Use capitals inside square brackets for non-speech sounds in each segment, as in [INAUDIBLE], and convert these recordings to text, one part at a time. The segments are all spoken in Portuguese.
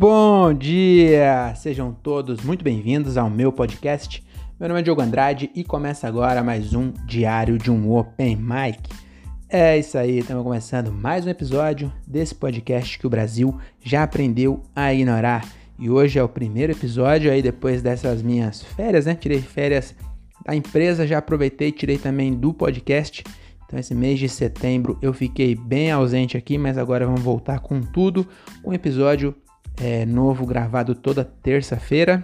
Bom dia! Sejam todos muito bem-vindos ao meu podcast. Meu nome é Diogo Andrade e começa agora mais um Diário de um Open Mic. É isso aí, estamos começando mais um episódio desse podcast que o Brasil já aprendeu a ignorar. E hoje é o primeiro episódio aí depois dessas minhas férias, né? Tirei férias da empresa, já aproveitei tirei também do podcast. Então esse mês de setembro eu fiquei bem ausente aqui, mas agora vamos voltar com tudo, com um episódio é, novo gravado toda terça-feira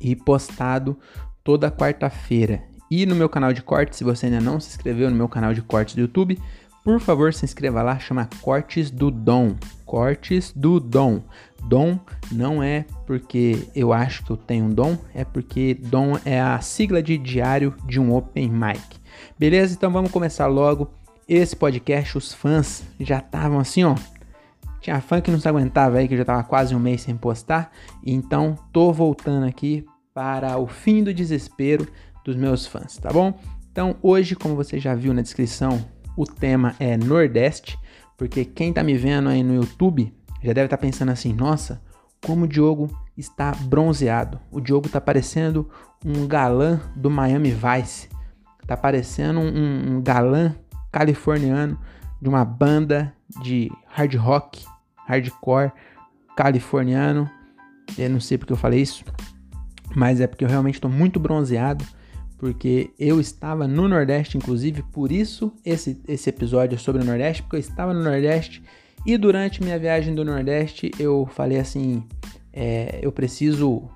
e postado toda quarta-feira. E no meu canal de cortes, se você ainda não se inscreveu no meu canal de cortes do YouTube, por favor se inscreva lá, chama Cortes do Dom. Cortes do Dom. Dom não é porque eu acho que eu tenho um dom, é porque dom é a sigla de diário de um open mic. Beleza? Então vamos começar logo esse podcast. Os fãs já estavam assim, ó. Tinha fã que não se aguentava aí, que já tava quase um mês sem postar. Então tô voltando aqui para o fim do desespero dos meus fãs, tá bom? Então hoje, como você já viu na descrição, o tema é Nordeste, porque quem tá me vendo aí no YouTube já deve estar tá pensando assim: nossa, como o Diogo está bronzeado. O Diogo tá parecendo um galã do Miami Vice. Tá parecendo um, um galã californiano de uma banda de hard rock, hardcore californiano. Eu não sei porque eu falei isso, mas é porque eu realmente estou muito bronzeado, porque eu estava no Nordeste, inclusive, por isso esse, esse episódio é sobre o Nordeste, porque eu estava no Nordeste e durante minha viagem do Nordeste eu falei assim: é, eu preciso.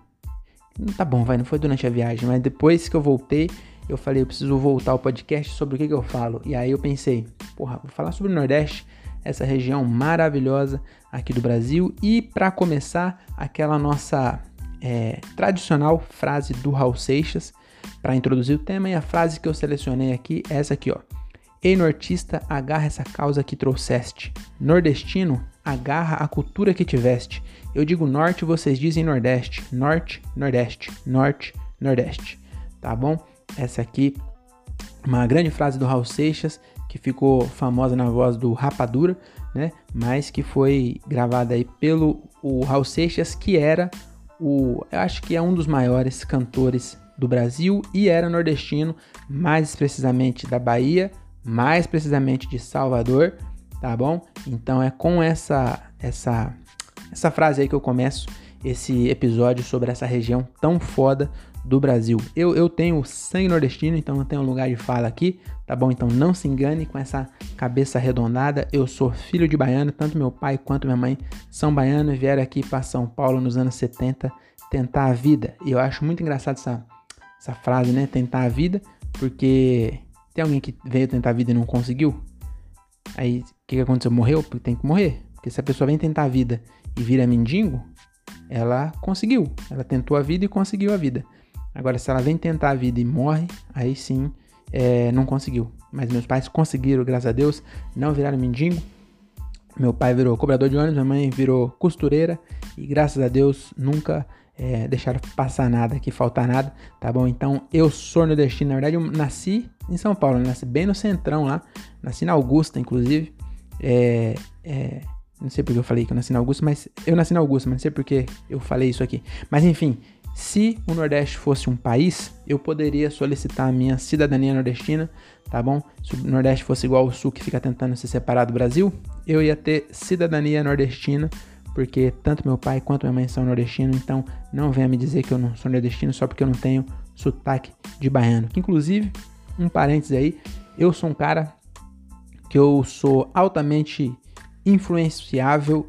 Tá bom, vai, não foi durante a viagem, mas depois que eu voltei, eu falei, eu preciso voltar ao podcast sobre o que, que eu falo. E aí eu pensei, porra, vou falar sobre o Nordeste, essa região maravilhosa aqui do Brasil. E para começar, aquela nossa é, tradicional frase do Raul Seixas para introduzir o tema. E a frase que eu selecionei aqui é essa aqui, ó. Ei, nortista, agarra essa causa que trouxeste. Nordestino, agarra a cultura que tiveste. Eu digo norte, vocês dizem nordeste. Norte, nordeste. Norte, nordeste. Tá bom? Essa aqui, uma grande frase do Raul Seixas, que ficou famosa na voz do Rapadura, né? Mas que foi gravada aí pelo o Raul Seixas, que era o, eu acho que é um dos maiores cantores do Brasil e era nordestino, mais precisamente da Bahia, mais precisamente de Salvador, tá bom? Então é com essa essa essa frase aí que eu começo esse episódio sobre essa região tão foda do Brasil. Eu, eu tenho sangue nordestino, então eu tenho um lugar de fala aqui, tá bom? Então não se engane com essa cabeça arredondada. Eu sou filho de baiano, tanto meu pai quanto minha mãe são baianos e vieram aqui para São Paulo nos anos 70 tentar a vida. E eu acho muito engraçado essa, essa frase, né? Tentar a vida, porque tem alguém que veio tentar a vida e não conseguiu? Aí o que, que aconteceu? Morreu? Porque tem que morrer. Porque se a pessoa vem tentar a vida e vira mendigo, ela conseguiu. Ela tentou a vida e conseguiu a vida. Agora, se ela vem tentar a vida e morre, aí sim é, não conseguiu. Mas meus pais conseguiram, graças a Deus, não viraram mendigo. Meu pai virou cobrador de ônibus, minha mãe virou costureira e graças a Deus nunca é, deixaram passar nada, que faltar nada, tá bom? Então eu sou nordestino, na verdade eu nasci em São Paulo, né? nasci bem no centrão lá, nasci na Augusta, inclusive. É, é, não sei porque eu falei que eu nasci na Augusta, mas eu nasci na Augusta, mas não sei porque eu falei isso aqui. Mas enfim, se o Nordeste fosse um país, eu poderia solicitar a minha cidadania nordestina, tá bom? Se o Nordeste fosse igual ao Sul que fica tentando se separar do Brasil, eu ia ter cidadania nordestina, porque tanto meu pai quanto minha mãe são nordestinos, então não venha me dizer que eu não sou nordestino só porque eu não tenho sotaque de baiano. Que inclusive, um parênteses aí, eu sou um cara que eu sou altamente influenciável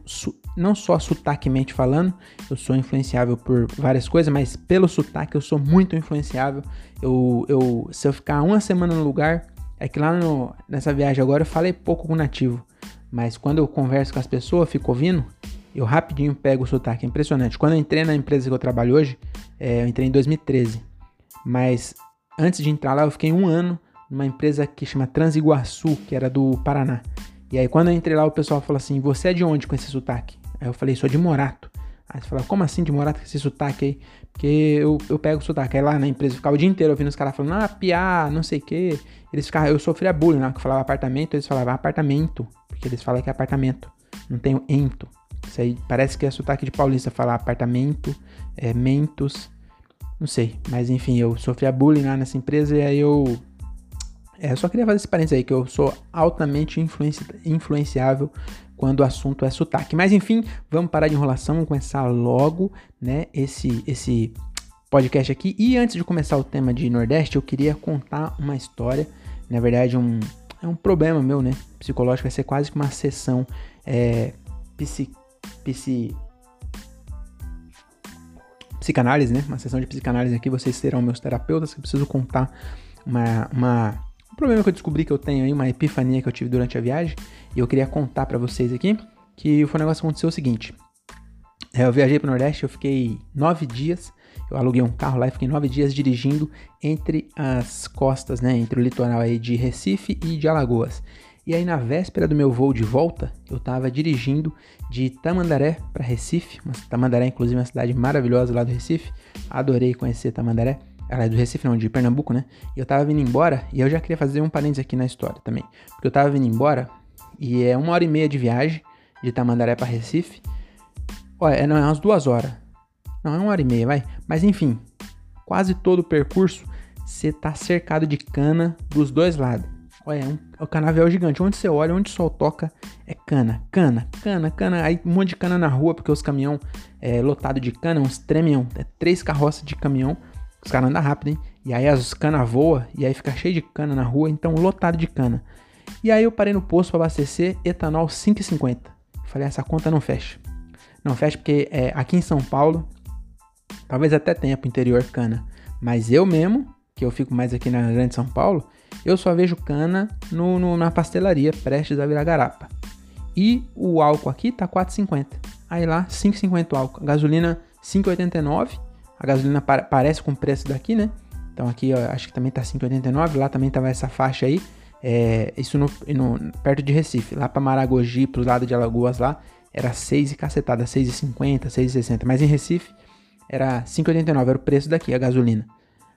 não só sotaquemente falando, eu sou influenciável por várias coisas, mas pelo sotaque eu sou muito influenciável. Eu, eu, se eu ficar uma semana no lugar, é que lá no, nessa viagem agora eu falei pouco com nativo, mas quando eu converso com as pessoas, fico ouvindo, eu rapidinho pego o sotaque, é impressionante. Quando eu entrei na empresa que eu trabalho hoje, é, eu entrei em 2013, mas antes de entrar lá eu fiquei um ano numa empresa que chama Transiguaçu, que era do Paraná. E aí quando eu entrei lá o pessoal falou assim, você é de onde com esse sotaque? Aí eu falei, sou de Morato. Aí você fala, como assim de Morato com esse sotaque aí? Porque eu, eu pego o sotaque. Aí lá na empresa eu ficava o dia inteiro ouvindo os caras falando, ah, piá, não sei o quê. Eles ficavam, eu sofria bullying, né? Que falava apartamento, eles falavam apartamento. Porque eles falam que é apartamento. Não tem ento. Isso aí parece que é sotaque de paulista falar apartamento, é, mentos, não sei. Mas enfim, eu sofri a bullying lá nessa empresa e aí eu. É, eu só queria fazer esse parênteses aí, que eu sou altamente influenci influenciável quando o assunto é sotaque. Mas enfim, vamos parar de enrolação, vamos começar logo, né, esse, esse podcast aqui. E antes de começar o tema de Nordeste, eu queria contar uma história, na verdade, um, é um problema meu, né, psicológico, vai ser quase que uma sessão é, psi, psi, psicanálise, né, uma sessão de psicanálise aqui, vocês serão meus terapeutas, que eu preciso contar uma, uma um problema que eu descobri que eu tenho aí, uma epifania que eu tive durante a viagem, e eu queria contar para vocês aqui, que foi um negócio que aconteceu o seguinte. É, eu viajei para o Nordeste, eu fiquei nove dias, eu aluguei um carro lá e fiquei nove dias dirigindo entre as costas, né, entre o litoral aí de Recife e de Alagoas. E aí na véspera do meu voo de volta, eu estava dirigindo de Tamandaré para Recife, Tamandaré inclusive é uma cidade maravilhosa lá do Recife, adorei conhecer Tamandaré. Ela é do Recife, não, de Pernambuco, né? E eu tava vindo embora, e eu já queria fazer um parênteses aqui na história também. Porque eu tava vindo embora, e é uma hora e meia de viagem, de Tamandaré para Recife. Olha, é, não, é umas duas horas. Não, é uma hora e meia, vai. Mas enfim, quase todo o percurso, você tá cercado de cana dos dois lados. Olha, é um, é canavial gigante. Onde você olha, onde o sol toca, é cana, cana, cana, cana. Aí um monte de cana na rua, porque os caminhão é lotado de cana, uns tremiam, é três carroças de caminhão os caras andam rápido, hein? E aí as canas voam e aí fica cheio de cana na rua, então lotado de cana. E aí eu parei no posto para abastecer etanol 5,50. Falei, essa conta não fecha. Não fecha porque é, aqui em São Paulo, talvez até tenha pro interior cana. Mas eu mesmo, que eu fico mais aqui na Grande São Paulo, eu só vejo cana no, no, na pastelaria, prestes a virar garapa. E o álcool aqui tá 4,50. Aí lá, 5,50 o álcool. Gasolina 5,89 a gasolina parece com o preço daqui, né? Então aqui ó, acho que também tá 5,89, lá também tava essa faixa aí. É, isso no, no, perto de Recife, lá para Maragogi, pro lado de Alagoas lá, era 6 e cacetada, 6,50, 6,60. Mas em Recife era 5,89, era o preço daqui, a gasolina.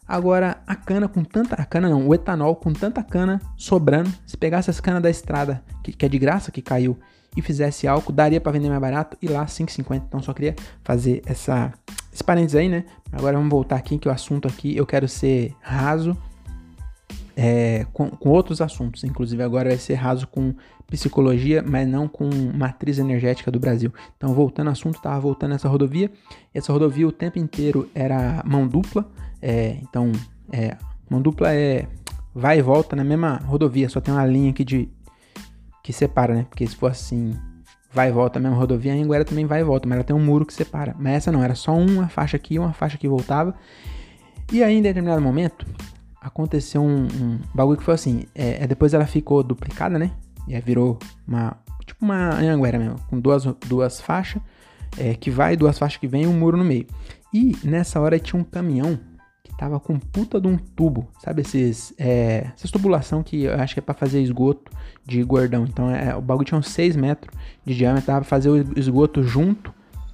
Agora, a cana com tanta. A cana não, o etanol com tanta cana sobrando. Se pegasse as canas da estrada, que, que é de graça que caiu, e fizesse álcool, daria para vender mais barato e lá 5,50. Então só queria fazer essa, esse parênteses aí, né? Agora vamos voltar aqui, que o assunto aqui eu quero ser raso é, com, com, outros assuntos. Inclusive agora vai ser raso com psicologia, mas não com matriz energética do Brasil. Então voltando ao assunto, tava voltando essa rodovia. Essa rodovia o tempo inteiro era mão dupla. É, então, é, mão dupla é vai e volta na mesma rodovia, só tem uma linha aqui de que separa, né? Porque se for assim, vai e volta a mesma rodovia, a Anguera também vai e volta, mas ela tem um muro que separa. Mas essa não, era só uma faixa aqui uma faixa que voltava. E aí, em determinado momento, aconteceu um, um bagulho que foi assim: é, é, depois ela ficou duplicada, né? E aí virou uma. Tipo uma Anguera mesmo, com duas, duas faixas é, que vai, duas faixas que vem e um muro no meio. E nessa hora tinha um caminhão que tava com puta de um tubo, sabe? Esses, é, essas tubulação que eu acho que é para fazer esgoto de gordão. Então é, o bagulho tinha uns 6 metros de diâmetro, dava pra fazer o esgoto junto.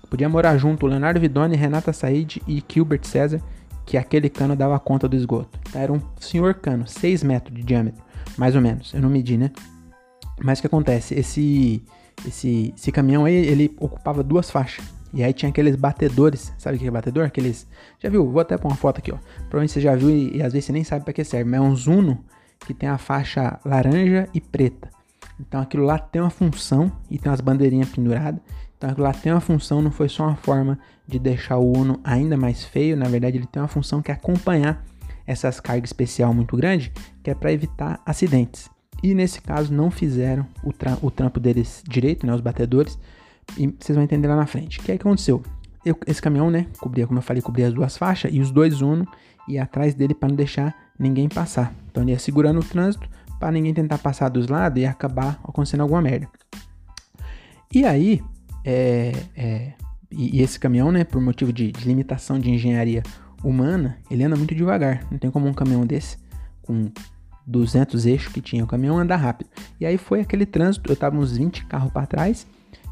Podia morar junto o Leonardo Vidoni, Renata Said e Gilbert César, que aquele cano dava conta do esgoto. Então, era um senhor cano, 6 metros de diâmetro, mais ou menos. Eu não medi, né? Mas o que acontece? Esse, esse, esse caminhão aí, ele ocupava duas faixas. E aí tinha aqueles batedores, sabe o que é batedor? Aqueles. Já viu? Vou até pôr uma foto aqui, ó. Provavelmente você já viu e, e às vezes você nem sabe para que serve, mas é um Zuno que tem a faixa laranja e preta. Então aquilo lá tem uma função e tem umas bandeirinhas penduradas. Então aquilo lá tem uma função, não foi só uma forma de deixar o Uno ainda mais feio. Na verdade, ele tem uma função que é acompanhar essas cargas especial muito grande, que é para evitar acidentes. E nesse caso não fizeram o, tra o trampo deles direito, né, os batedores. E vocês vão entender lá na frente. O que é que aconteceu? Eu, esse caminhão, né, cobria, como eu falei, cobria as duas faixas e os dois Uno e atrás dele para não deixar ninguém passar. Então ele ia segurando o trânsito para ninguém tentar passar dos lados e acabar acontecendo alguma merda. E aí, é, é, e, e, esse caminhão, né, por motivo de, de, limitação de engenharia humana, ele anda muito devagar. Não tem como um caminhão desse, com 200 eixos que tinha o caminhão, andar rápido. E aí foi aquele trânsito, eu tava uns 20 carros para trás,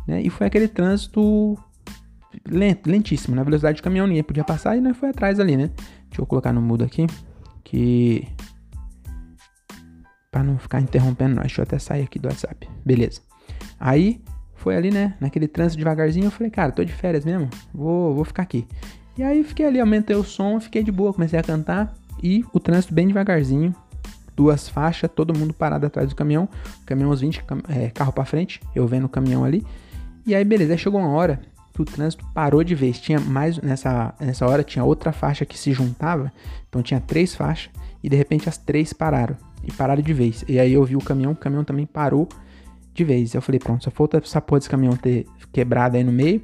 né, e foi aquele trânsito lento, lentíssimo. Na velocidade do caminhão ninguém podia passar e nós foi atrás ali, né. Deixa eu colocar no mudo aqui, que para não ficar interrompendo nós. Deixa eu até sair aqui do WhatsApp. Beleza. Aí foi ali, né, naquele trânsito devagarzinho, eu falei, cara, tô de férias mesmo, vou, vou ficar aqui. E aí fiquei ali, aumentei o som, fiquei de boa, comecei a cantar e o trânsito bem devagarzinho, duas faixas, todo mundo parado atrás do caminhão, caminhão uns 20 é, carro para frente, eu vendo o caminhão ali. E aí beleza, aí chegou uma hora que o trânsito parou de vez. Tinha mais nessa nessa hora tinha outra faixa que se juntava, então tinha três faixas e de repente as três pararam e pararam de vez. E aí eu vi o caminhão, o caminhão também parou de vez. Eu falei, pronto, só falta essa porra desse caminhão ter quebrado aí no meio.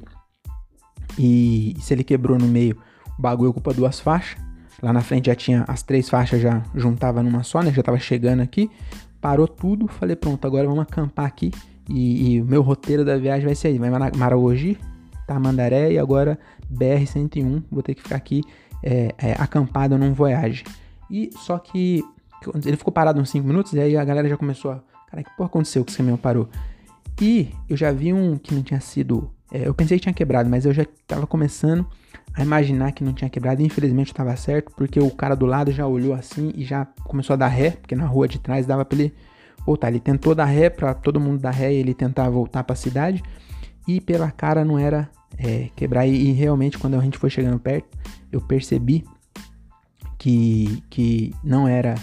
E se ele quebrou no meio, o bagulho ocupa duas faixas. Lá na frente já tinha as três faixas, já juntava numa só, né? Já tava chegando aqui. Parou tudo. Falei, pronto, agora vamos acampar aqui. E, o meu roteiro da viagem vai ser aí. Vai Maragogi, Tamandaré e agora BR-101. Vou ter que ficar aqui é, é, acampado num Voyage. E só que ele ficou parado uns 5 minutos e aí a galera já começou a... Cara, que porra aconteceu que esse caminhão parou? E eu já vi um que não tinha sido... É, eu pensei que tinha quebrado, mas eu já tava começando a imaginar que não tinha quebrado. Infelizmente estava certo, porque o cara do lado já olhou assim e já começou a dar ré, porque na rua de trás dava para ele voltar. Ele tentou dar ré para todo mundo dar ré e ele tentar voltar para a cidade. E pela cara não era é, quebrar. E, e, realmente, quando a gente foi chegando perto, eu percebi que, que não era.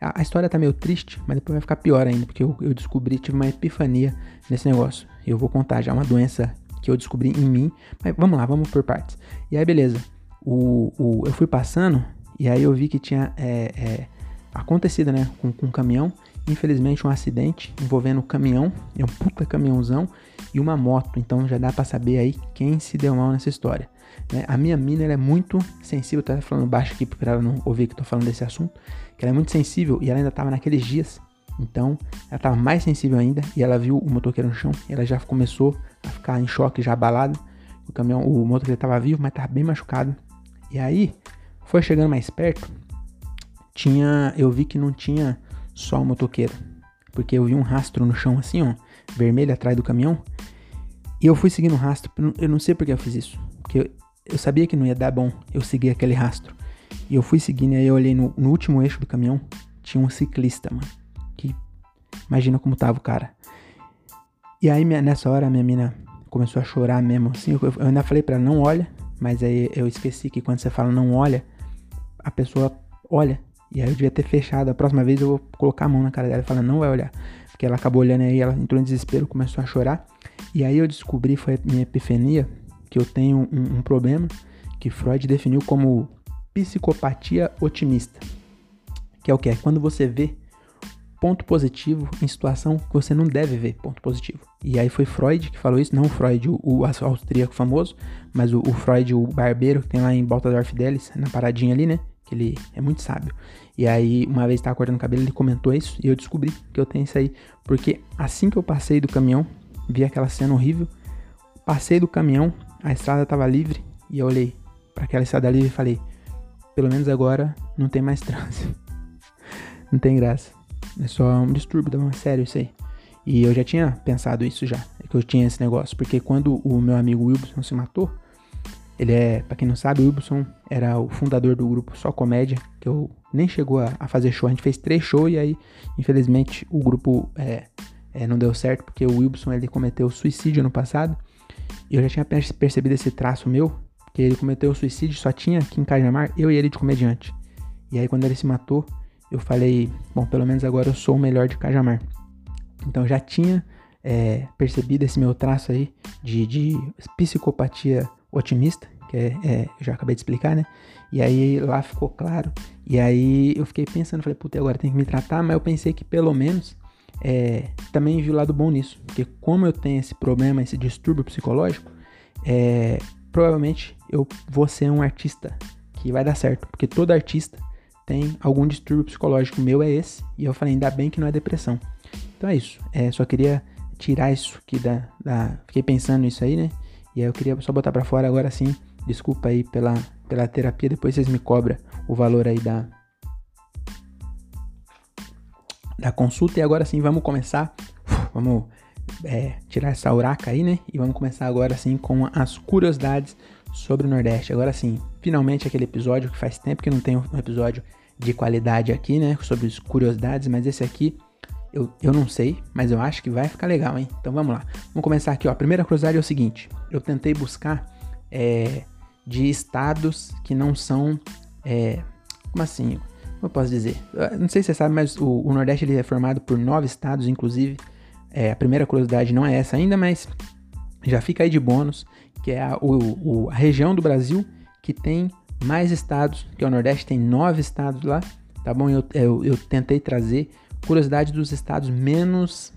A, a, história tá meio triste, mas depois vai ficar pior ainda, porque eu, eu descobri, tive uma epifania nesse negócio. Eu vou contar já uma doença que eu descobri em mim. Mas vamos lá, vamos por partes. E aí, beleza. O, o, eu fui passando e aí eu vi que tinha é, é, acontecido, né, com, com um caminhão. Infelizmente, um acidente envolvendo o caminhão, é um puta caminhãozão e uma moto. Então já dá para saber aí quem se deu mal nessa história. Né? A minha mina é muito sensível, tá falando baixo aqui para ela não ouvir que eu tô falando desse assunto. Que ela é muito sensível e ela ainda tava naqueles dias. Então ela tava mais sensível ainda e ela viu o motoqueiro no chão. Ela já começou a ficar em choque, já abalado. O caminhão, o motoqueiro estava vivo, mas estava bem machucado. E aí, foi chegando mais perto, tinha, eu vi que não tinha só o motoqueiro, porque eu vi um rastro no chão assim, ó, vermelho atrás do caminhão. E eu fui seguindo o rastro, eu não sei porque eu fiz isso, porque eu, eu sabia que não ia dar bom eu seguir aquele rastro. E eu fui seguindo, e aí eu olhei no, no último eixo do caminhão, tinha um ciclista, mano. Que imagina como tava o cara. E aí minha, nessa hora minha mina começou a chorar mesmo, assim, eu, eu ainda falei para ela, não olha, mas aí eu esqueci que quando você fala não olha, a pessoa olha. E aí eu devia ter fechado. A próxima vez eu vou colocar a mão na cara dela e falar, não vai olhar. Porque ela acabou olhando aí, ela entrou em desespero, começou a chorar. E aí eu descobri, foi a minha epifania, que eu tenho um, um problema que Freud definiu como psicopatia otimista. Que é o que? É quando você vê ponto positivo em situação que você não deve ver ponto positivo. E aí foi Freud que falou isso, não Freud, o, o austríaco famoso, mas o, o, Freud, o barbeiro, que tem lá em Baltazar Fidelis, na paradinha ali, né? Ele é muito sábio. E aí, uma vez estava cortando o cabelo, ele comentou isso e eu descobri que eu tenho isso aí. Porque assim que eu passei do caminhão, vi aquela cena horrível, passei do caminhão, a estrada estava livre e eu olhei para aquela estrada livre e falei: pelo menos agora não tem mais trânsito. [LAUGHS] não tem graça. É só um distúrbio, tá sério isso aí. E eu já tinha pensado isso já, é que eu tinha esse negócio, porque quando o meu amigo Wilson se matou, ele é, para quem não sabe, o Wilson era o fundador do grupo Só Comédia, que eu nem chegou a, a fazer show, a gente fez três shows e aí, infelizmente, o grupo é, é, não deu certo, porque o Wilson ele cometeu suicídio no passado, e eu já tinha percebido esse traço meu, que ele cometeu suicídio, só tinha aqui em Cajamar, eu e ele de comediante. E aí quando ele se matou, eu falei, bom, pelo menos agora eu sou o melhor de Cajamar. Então já tinha é, percebido esse meu traço aí de, de psicopatia otimista, que é, é, já acabei de explicar, né? E aí lá ficou claro. E aí eu fiquei pensando, falei, puta, agora tem que me tratar, mas eu pensei que pelo menos é, também vi o lado bom nisso. Porque como eu tenho esse problema, esse distúrbio psicológico, é, provavelmente eu vou ser um artista que vai dar certo. Porque todo artista tem algum distúrbio psicológico. O meu é esse. E eu falei, ainda bem que não é depressão. Então é isso. É, só queria tirar isso aqui da, da. Fiquei pensando nisso aí, né? E aí eu queria só botar pra fora agora sim. Desculpa aí pela, pela terapia. Depois vocês me cobram o valor aí da. Da consulta. E agora sim, vamos começar. Vamos é, tirar essa uraca aí, né? E vamos começar agora sim com as curiosidades sobre o Nordeste. Agora sim, finalmente aquele episódio que faz tempo que não tem um episódio de qualidade aqui, né? Sobre as curiosidades, mas esse aqui Eu, eu não sei, mas eu acho que vai ficar legal, hein? Então vamos lá. Vamos começar aqui, ó. A primeira curiosidade é o seguinte: eu tentei buscar é, de estados que não são. É, como assim? Como eu posso dizer? Eu não sei se você sabe, mas o, o Nordeste ele é formado por nove estados, inclusive. É, a primeira curiosidade não é essa ainda, mas já fica aí de bônus, que é a, o, o, a região do Brasil que tem mais estados, que é o Nordeste, tem nove estados lá, tá bom? Eu, eu, eu tentei trazer curiosidade dos estados menos,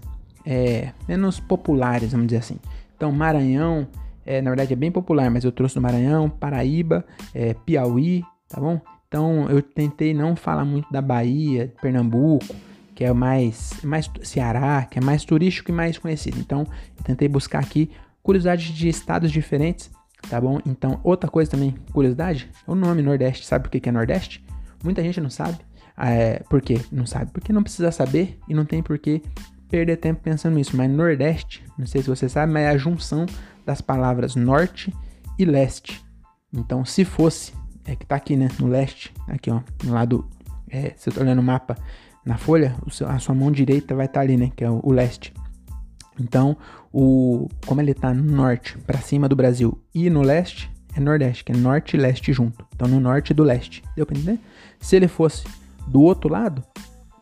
é, menos populares, vamos dizer assim. Então, Maranhão, é, na verdade é bem popular, mas eu trouxe do Maranhão, Paraíba, é, Piauí, tá bom? Então, eu tentei não falar muito da Bahia, Pernambuco, que é mais, mais Ceará, que é mais turístico e mais conhecido. Então, eu tentei buscar aqui curiosidades de estados diferentes, tá bom? Então, outra coisa também, curiosidade, é o nome Nordeste. Sabe o que é Nordeste? Muita gente não sabe. É, por quê? Não sabe. Porque não precisa saber e não tem por que perder tempo pensando nisso. Mas Nordeste, não sei se você sabe, mas é a junção das palavras Norte e Leste. Então, se fosse, é que tá aqui, né? No leste, aqui, ó, no lado, é, você tá olhando o mapa na folha, a sua mão direita vai estar tá ali, né? Que é o, o leste. Então, o, como ele está no norte, para cima do Brasil, e no leste, é nordeste, que é norte e leste junto. Então, no norte e do leste. Deu para entender? Se ele fosse do outro lado,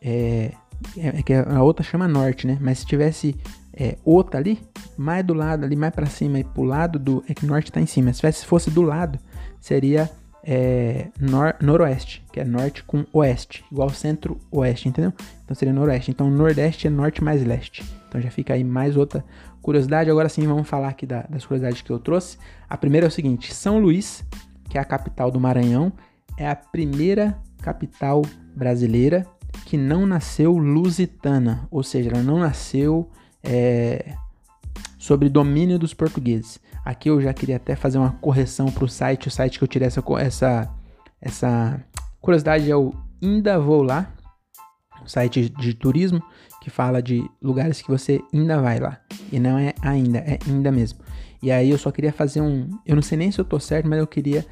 é, é, é, que a outra chama norte, né? Mas se tivesse é, outra ali, mais do lado, ali mais para cima e pro lado do. É que norte tá em cima. Se fosse do lado, seria é, nor, noroeste, que é norte com oeste, igual centro-oeste, entendeu? Então seria noroeste. Então nordeste é norte mais leste. Então já fica aí mais outra curiosidade. Agora sim, vamos falar aqui da, das curiosidades que eu trouxe. A primeira é o seguinte: São Luís, que é a capital do Maranhão, é a primeira capital brasileira que não nasceu lusitana, ou seja, ela não nasceu é, sobre domínio dos portugueses. Aqui eu já queria até fazer uma correção para o site, o site que eu tirei essa, essa, essa curiosidade é o Ainda Vou Lá, um site de turismo que fala de lugares que você ainda vai lá. E não é ainda, é ainda mesmo. E aí eu só queria fazer um. Eu não sei nem se eu tô certo, mas eu queria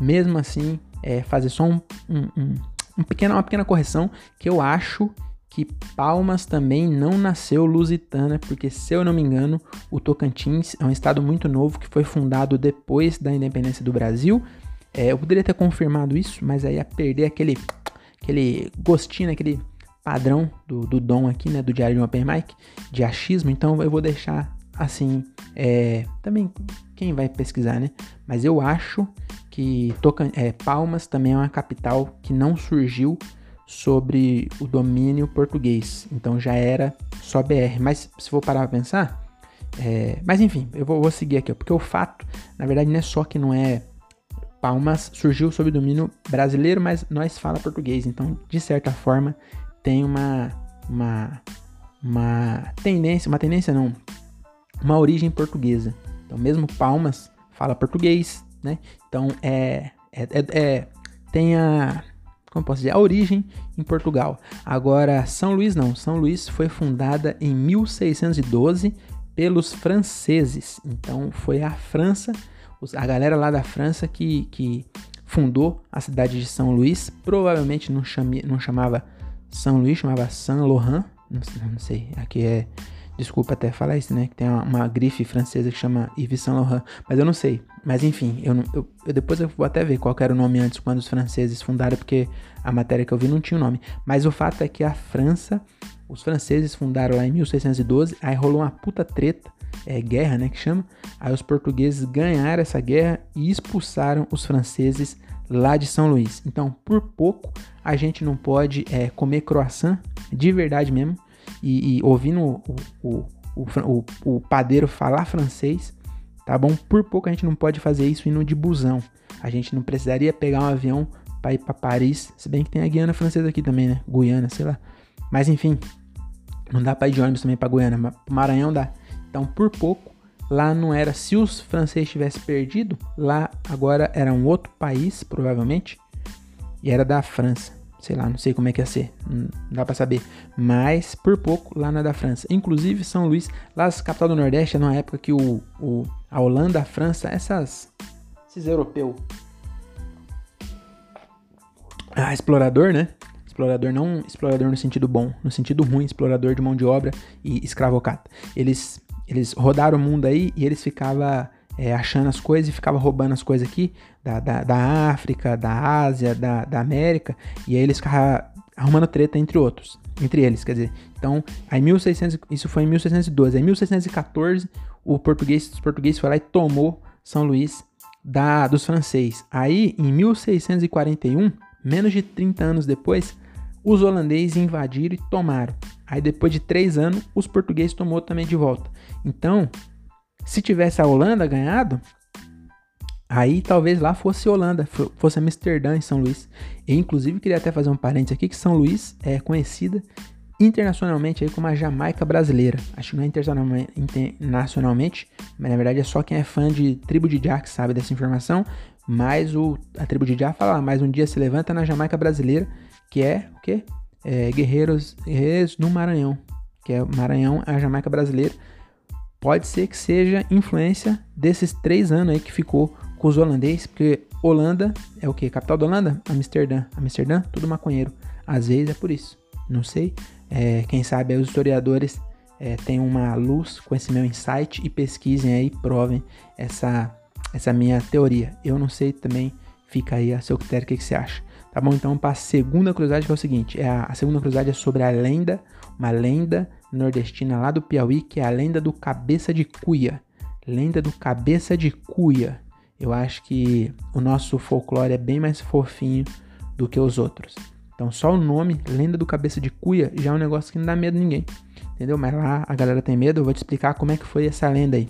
mesmo assim é, fazer só um, um, um, um pequeno, uma pequena correção que eu acho que Palmas também não nasceu lusitana, porque se eu não me engano, o Tocantins é um estado muito novo que foi fundado depois da independência do Brasil. É, eu poderia ter confirmado isso, mas aí ia perder aquele, aquele gostinho, aquele padrão do, do dom aqui, né, do Diário de um Open Mic, de achismo, então eu vou deixar assim, é, também quem vai pesquisar, né? Mas eu acho que Tocan é, Palmas também é uma capital que não surgiu sobre o domínio português, então já era só BR. Mas se for parar pra pensar, é, mas enfim, eu vou, vou seguir aqui, ó, porque o fato, na verdade, não é só que não é Palmas surgiu sob domínio brasileiro, mas nós fala português, então de certa forma tem uma uma uma tendência, uma tendência não, uma origem portuguesa. Então, mesmo Palmas fala português, né? Então, é, é, é, é tem a, como posso dizer, a origem em Portugal. Agora, São Luís não. São Luís foi fundada em 1612 pelos franceses. Então, foi a França, a galera lá da França que, que fundou a cidade de São Luís. Provavelmente não, não chamava São Luís, chamava Saint Laurent. Não, não sei, aqui é Desculpa até falar isso, né? Que tem uma, uma grife francesa que chama Yves Saint Laurent. Mas eu não sei. Mas enfim, eu, eu, eu, depois eu vou até ver qual era o nome antes, quando os franceses fundaram, porque a matéria que eu vi não tinha o nome. Mas o fato é que a França, os franceses fundaram lá em 1612, aí rolou uma puta treta, é guerra, né? Que chama. Aí os portugueses ganharam essa guerra e expulsaram os franceses lá de São Luís. Então, por pouco, a gente não pode é, comer croissant, de verdade mesmo e, e ouvindo o, o, o, o, padeiro falar francês, tá bom? Por pouco a gente não pode fazer isso indo de busão. A gente não precisaria pegar um avião para ir para Paris, se bem que tem a Guiana Francesa aqui também, né? Guiana, sei lá. Mas enfim, não dá para ir de ônibus também para Guiana, mas pro Maranhão dá. Então, por pouco, lá não era. Se os franceses tivessem perdido, lá agora era um outro país, provavelmente, e era da França. Sei lá, não sei como é que ia ser, não dá para saber. Mas por pouco lá na da França. Inclusive São Luís, lá a capital do Nordeste, é numa época que o, o, a Holanda, a França, essas, esses europeus, ah, explorador, né? explorador, não explorador no sentido bom, no sentido ruim, explorador de mão de obra e escravocata. Eles, eles rodaram o mundo aí e eles ficavam é, achando as coisas e ficavam roubando as coisas aqui da, da, da África, da Ásia, da, da América, e aí eles ficavam arrumando treta entre outros, entre eles, quer dizer. Então, aí 1600, isso foi em 1612, aí em 1614 o português, os portugueses foram lá e tomou São Luís da, dos franceses. Aí, em 1641, menos de 30 anos depois, os holandeses invadiram e tomaram. Aí, depois de três anos, os portugueses tomou também de volta. Então, se tivesse a Holanda ganhado, aí talvez lá fosse Holanda, fosse Amsterdã em São Luís. E, inclusive, queria até fazer um parênteses aqui, que São Luís é conhecida internacionalmente aí como a Jamaica brasileira. Acho que não é internacionalmente, mas na verdade é só quem é fã de Tribo de Jah que sabe dessa informação. Mas o, a Tribo de Jah fala, mais um dia se levanta na Jamaica brasileira, que é o quê? É, guerreiros, guerreiros no Maranhão, que é Maranhão, a Jamaica brasileira. Pode ser que seja influência desses três anos aí que ficou com os holandeses, porque Holanda é o quê? Capital da Holanda? Amsterdã. Amsterdã, tudo maconheiro. Às vezes é por isso. Não sei. É, quem sabe os historiadores é, tenham uma luz com esse meu insight e pesquisem aí, provem essa, essa minha teoria. Eu não sei também, fica aí a seu critério, o que, que você acha. Tá bom? Então, para a segunda curiosidade, que é o seguinte: é a, a segunda curiosidade é sobre a lenda, uma lenda nordestina lá do Piauí, que é a lenda do Cabeça de Cuia. Lenda do Cabeça de Cuia. Eu acho que o nosso folclore é bem mais fofinho do que os outros. Então só o nome, Lenda do Cabeça de Cuia, já é um negócio que não dá medo a ninguém. Entendeu? Mas lá a galera tem medo, eu vou te explicar como é que foi essa lenda aí.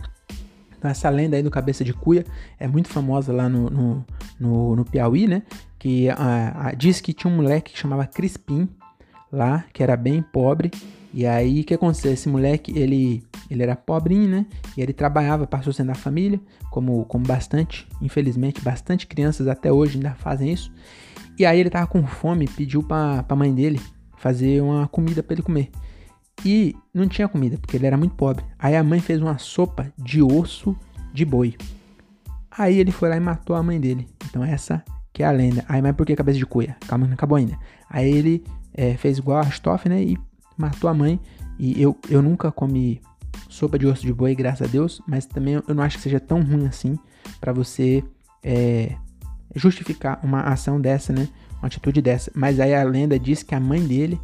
Então essa lenda aí do Cabeça de Cuia é muito famosa lá no, no, no, no Piauí, né? Que a, a, diz que tinha um moleque que chamava Crispim lá, que era bem pobre. E aí o que aconteceu? Esse moleque, ele, ele era pobrinho, né? E ele trabalhava para sustentar a família, como, como bastante, infelizmente, bastante crianças até hoje ainda fazem isso. E aí ele tava com fome, pediu pra, pra mãe dele fazer uma comida para ele comer. E não tinha comida, porque ele era muito pobre. Aí a mãe fez uma sopa de osso de boi. Aí ele foi lá e matou a mãe dele. Então essa que é a lenda. Aí, mas por que cabeça de cuia? Calma, não acabou ainda. Aí ele é, fez igual a Stoff, né? E matou a mãe. E eu, eu nunca comi sopa de osso de boi, graças a Deus. Mas também eu não acho que seja tão ruim assim para você é, justificar uma ação dessa, né? Uma atitude dessa. Mas aí a lenda diz que a mãe dele,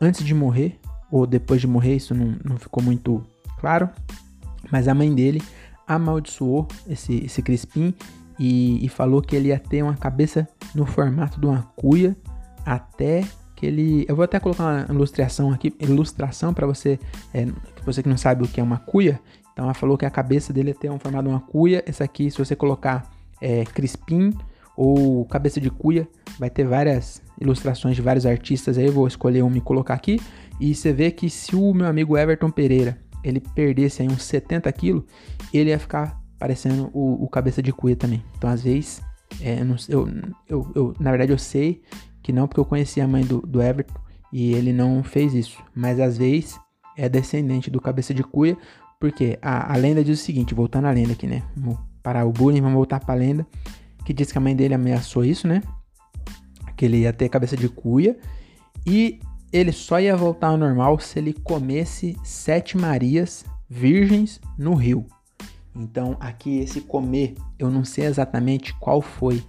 antes de morrer, ou depois de morrer, isso não, não ficou muito claro, mas a mãe dele amaldiçoou esse, esse Crispim e, e, falou que ele ia ter uma cabeça no formato de uma cuia até que ele. Eu vou até colocar uma ilustração aqui, ilustração para você, é, você que não sabe o que é uma cuia. Então ela falou que a cabeça dele ter um formato de uma cuia. Essa aqui, se você colocar é, Crispim ou Cabeça de Cuia, vai ter várias ilustrações de vários artistas aí, eu vou escolher uma e colocar aqui, e você vê que se o meu amigo Everton Pereira, ele perdesse aí uns 70 quilos, ele ia ficar parecendo o, o Cabeça de Cuia também. Então, às vezes, é, eu, eu, eu, na verdade eu sei que não, porque eu conheci a mãe do, do Everton, e ele não fez isso, mas às vezes é descendente do Cabeça de Cuia, porque a, a lenda diz o seguinte, voltando à lenda aqui, né, vamos parar o bullying, vamos voltar para a lenda, que diz que a mãe dele ameaçou isso, né? Que ele ia ter cabeça de cuia e ele só ia voltar ao normal se ele comesse sete Marias virgens no rio. Então, aqui esse comer, eu não sei exatamente qual foi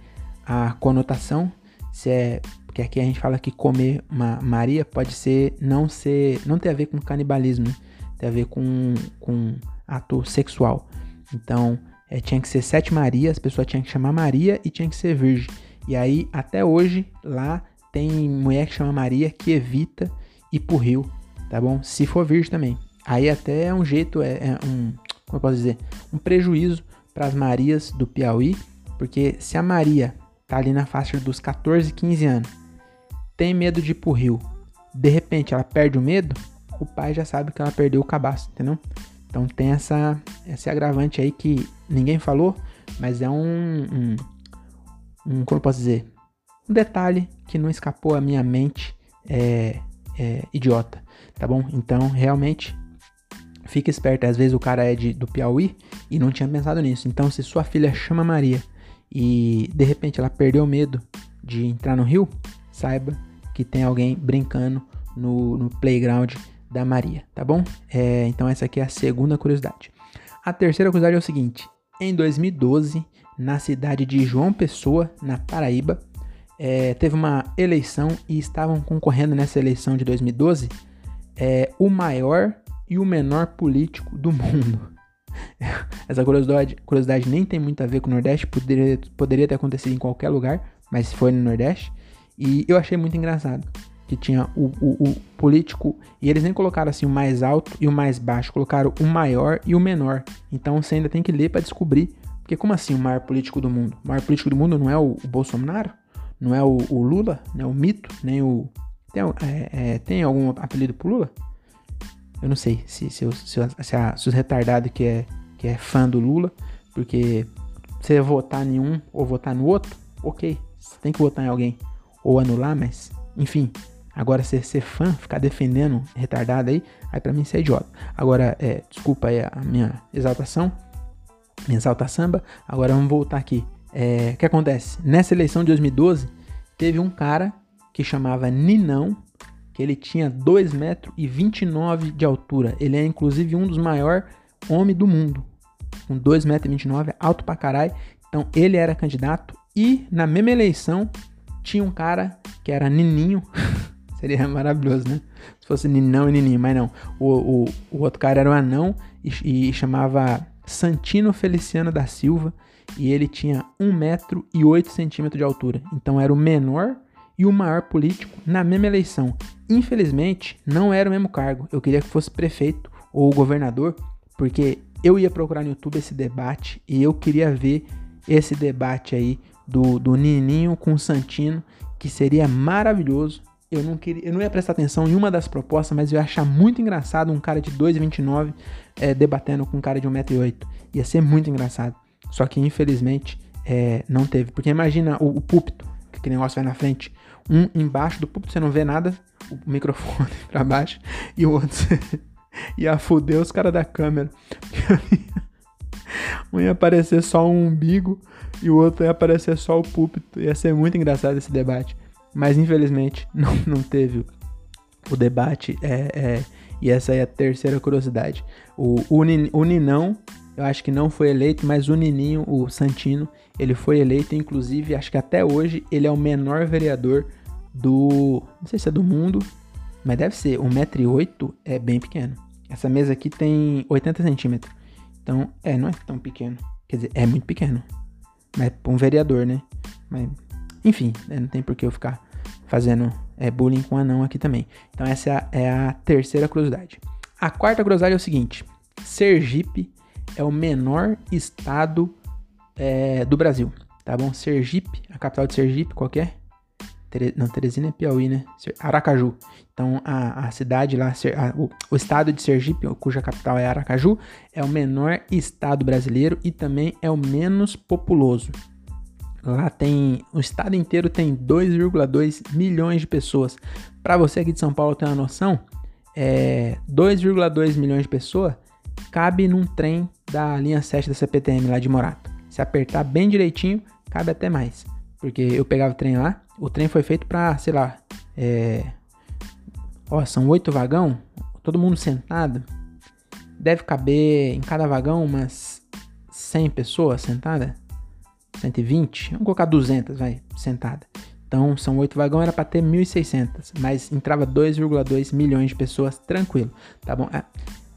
a conotação, se é porque aqui a gente fala que comer uma Maria pode ser não ser, não ter a ver com canibalismo, né? tem a ver com, com ato sexual. Então, é, tinha que ser sete Maria, as pessoas tinham que chamar Maria e tinha que ser virgem. E aí, até hoje, lá tem mulher que chama Maria que evita ir pro rio, tá bom? Se for virgem também. Aí até é um jeito, é, é um, como eu posso dizer, um prejuízo para as Marias do Piauí, porque se a Maria tá ali na faixa dos 14, 15 anos, tem medo de ir pro rio, de repente ela perde o medo, o pai já sabe que ela perdeu o cabaço, entendeu? Então tem essa, esse agravante aí que ninguém falou, mas é um, um, um como eu posso dizer, um detalhe que não escapou à minha mente é, é, idiota, tá bom? Então realmente fica esperto, às vezes o cara é de, do Piauí e não tinha pensado nisso. Então se sua filha chama Maria e de repente ela perdeu o medo de entrar no rio, saiba que tem alguém brincando no, no playground da Maria, tá bom? É, então essa aqui é a segunda curiosidade. A terceira curiosidade é o seguinte: em 2012, na cidade de João Pessoa, na Paraíba, é, teve uma eleição e estavam concorrendo nessa eleição de 2012 é, o maior e o menor político do mundo. [LAUGHS] Essa curiosidade, curiosidade nem tem muito a ver com o Nordeste, poderia, poderia ter acontecido em qualquer lugar, mas foi no Nordeste. E eu achei muito engraçado que tinha o, o, o, político, e eles nem colocaram assim o mais alto e o mais baixo, colocaram o maior e o menor. Então você ainda tem que ler para descobrir, porque como assim o maior político do mundo? O maior político do mundo não é o, o Bolsonaro? Não é o, o, Lula? Não é o Mito? Nem o... Tem, é, é, tem algum apelido pro Lula? Eu não sei se, se, se, se, a, se os retardados que é, que é fã do Lula, porque você votar em um ou votar no outro, ok, você tem que votar em alguém ou anular, mas enfim. Agora ser, ser fã, ficar defendendo retardado aí, aí pra mim isso é idiota. Agora, é, desculpa aí a minha exaltação, minha exalta samba. Agora vamos voltar aqui. É, o que acontece? Nessa eleição de 2012, teve um cara que chamava Ninão, que ele tinha 2 metros e 29 de altura. Ele é inclusive um dos maiores homens do mundo. Com 2 metros e 29, alto pra caralho. Então ele era candidato e na mesma eleição tinha um cara que era Nininho. [LAUGHS] Seria maravilhoso, né? Se fosse Ninão e Nininho, mas não. O, o, o outro cara era um anão e, e chamava Santino Feliciano da Silva. E ele tinha 1 metro e 8 centímetros de altura. Então era o menor e o maior político na mesma eleição. Infelizmente, não era o mesmo cargo. Eu queria que fosse prefeito ou governador, porque eu ia procurar no YouTube esse debate e eu queria ver esse debate aí do, do Nininho com o Santino, que seria maravilhoso. Eu não, queria, eu não ia prestar atenção em uma das propostas, mas eu ia achar muito engraçado um cara de 2,29 é, debatendo com um cara de 1,8m. Ia ser muito engraçado. Só que infelizmente é, não teve. Porque imagina o, o púlpito, que aquele negócio vai na frente um embaixo do púlpito, você não vê nada, o microfone [LAUGHS] para baixo, e o outro você [LAUGHS] ia fuder os caras da câmera. um [LAUGHS] ia aparecer só um umbigo e o outro ia aparecer só o púlpito. Ia ser muito engraçado esse debate. Mas infelizmente [LAUGHS] não, não teve o debate. É, é, e essa é a terceira curiosidade. O, o, o Ninão, eu acho que não foi eleito, mas o Nininho, o Santino, ele foi eleito, inclusive, acho que até hoje ele é o menor vereador do. Não sei se é do mundo, mas deve ser. 1,8m é bem pequeno. Essa mesa aqui tem 80 centímetros. Então, é, não é tão pequeno. Quer dizer, é muito pequeno. Pra um vereador, né? Mas, enfim, né, não tem por que eu ficar fazendo é, bullying com anão aqui também. Então, essa é a, é a terceira curiosidade. A quarta curiosidade é o seguinte: Sergipe é o menor estado é, do Brasil, tá bom? Sergipe, a capital de Sergipe, qual é? Não, Teresina é Piauí, né? Aracaju. Então, a, a cidade lá, a, o, o, estado de Sergipe, cuja capital é Aracaju, é o menor estado brasileiro e também é o menos populoso. Lá tem, o estado inteiro tem 2,2 milhões de pessoas. Para você aqui de São Paulo ter uma noção, é, 2,2 milhões de pessoas cabe num trem da linha 7 da CPTM lá de Morato. Se apertar bem direitinho, cabe até mais. Porque eu pegava o trem lá, o trem foi feito pra, sei lá, é... Ó, são oito vagão, todo mundo sentado. Deve caber em cada vagão umas 100 pessoas sentadas. 120, vamos colocar 200, vai, sentada. Então, são oito vagões, era para ter 1.600, mas entrava 2,2 milhões de pessoas tranquilo, tá bom? Ah,